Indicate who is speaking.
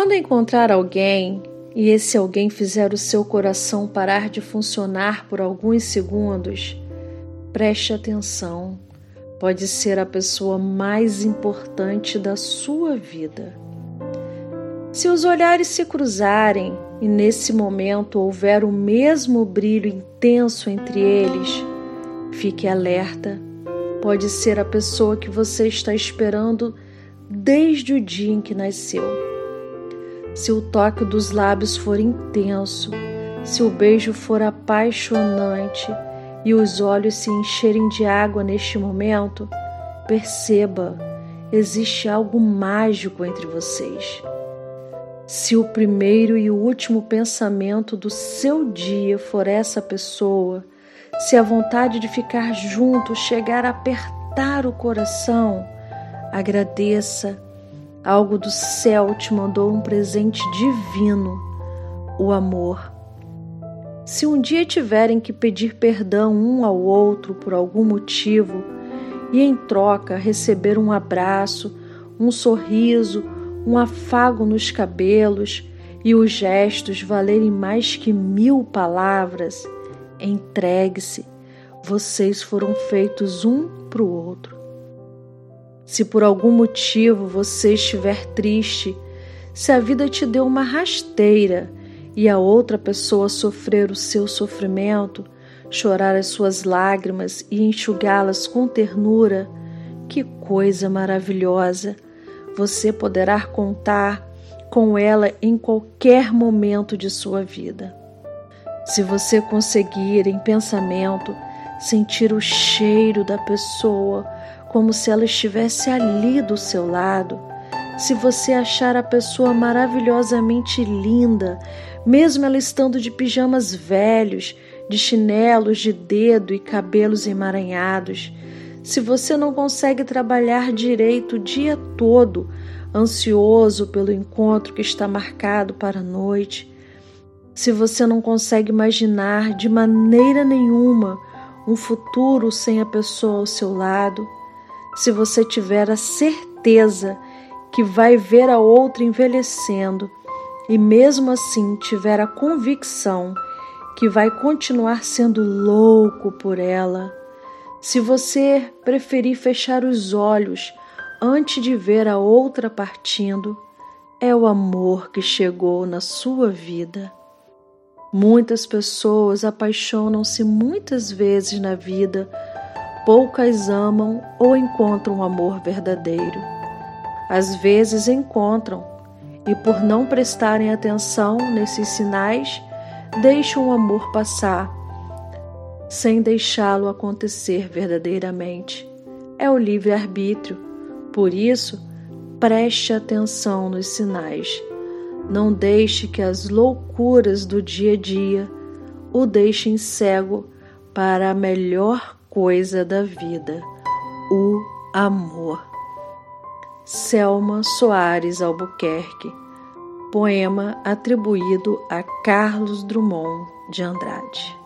Speaker 1: Quando encontrar alguém e esse alguém fizer o seu coração parar de funcionar por alguns segundos, preste atenção. Pode ser a pessoa mais importante da sua vida. Se os olhares se cruzarem e nesse momento houver o mesmo brilho intenso entre eles, fique alerta. Pode ser a pessoa que você está esperando desde o dia em que nasceu. Se o toque dos lábios for intenso, se o beijo for apaixonante e os olhos se encherem de água neste momento, perceba, existe algo mágico entre vocês. Se o primeiro e o último pensamento do seu dia for essa pessoa, se a vontade de ficar junto chegar a apertar o coração, agradeça. Algo do céu te mandou um presente divino, o amor. Se um dia tiverem que pedir perdão um ao outro por algum motivo e em troca receber um abraço, um sorriso, um afago nos cabelos e os gestos valerem mais que mil palavras, entregue-se. Vocês foram feitos um para o outro. Se por algum motivo você estiver triste, se a vida te deu uma rasteira e a outra pessoa sofrer o seu sofrimento, chorar as suas lágrimas e enxugá-las com ternura, que coisa maravilhosa! Você poderá contar com ela em qualquer momento de sua vida. Se você conseguir, em pensamento, sentir o cheiro da pessoa como se ela estivesse ali do seu lado, se você achar a pessoa maravilhosamente linda, mesmo ela estando de pijamas velhos, de chinelos de dedo e cabelos emaranhados, se você não consegue trabalhar direito o dia todo, ansioso pelo encontro que está marcado para a noite, se você não consegue imaginar de maneira nenhuma um futuro sem a pessoa ao seu lado, se você tiver a certeza que vai ver a outra envelhecendo e mesmo assim tiver a convicção que vai continuar sendo louco por ela, se você preferir fechar os olhos antes de ver a outra partindo, é o amor que chegou na sua vida. Muitas pessoas apaixonam-se muitas vezes na vida, poucas amam ou encontram amor verdadeiro. Às vezes encontram e, por não prestarem atenção nesses sinais, deixam o amor passar sem deixá-lo acontecer verdadeiramente. É o livre-arbítrio. Por isso, preste atenção nos sinais. Não deixe que as loucuras do dia a dia o deixem cego para a melhor coisa da vida, o amor. Selma Soares Albuquerque, poema atribuído a Carlos Drummond de Andrade.